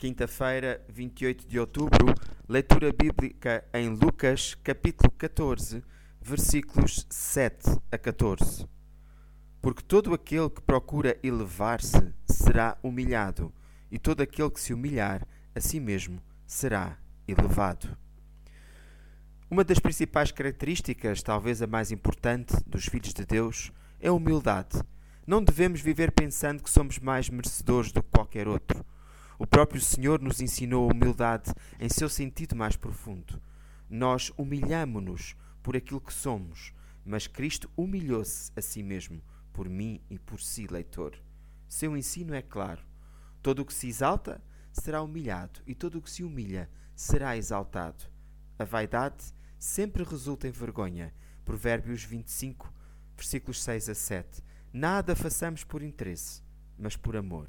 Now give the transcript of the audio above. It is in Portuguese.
Quinta-feira, 28 de outubro, leitura bíblica em Lucas, capítulo 14, versículos 7 a 14. Porque todo aquele que procura elevar-se será humilhado, e todo aquele que se humilhar a si mesmo será elevado. Uma das principais características, talvez a mais importante, dos filhos de Deus é a humildade. Não devemos viver pensando que somos mais merecedores do que qualquer outro. O próprio Senhor nos ensinou a humildade em seu sentido mais profundo. Nós humilhamo-nos por aquilo que somos, mas Cristo humilhou-se a si mesmo, por mim e por si, leitor. Seu ensino é claro. Todo o que se exalta será humilhado, e todo o que se humilha será exaltado. A vaidade sempre resulta em vergonha. Provérbios 25, versículos 6 a 7. Nada façamos por interesse, mas por amor.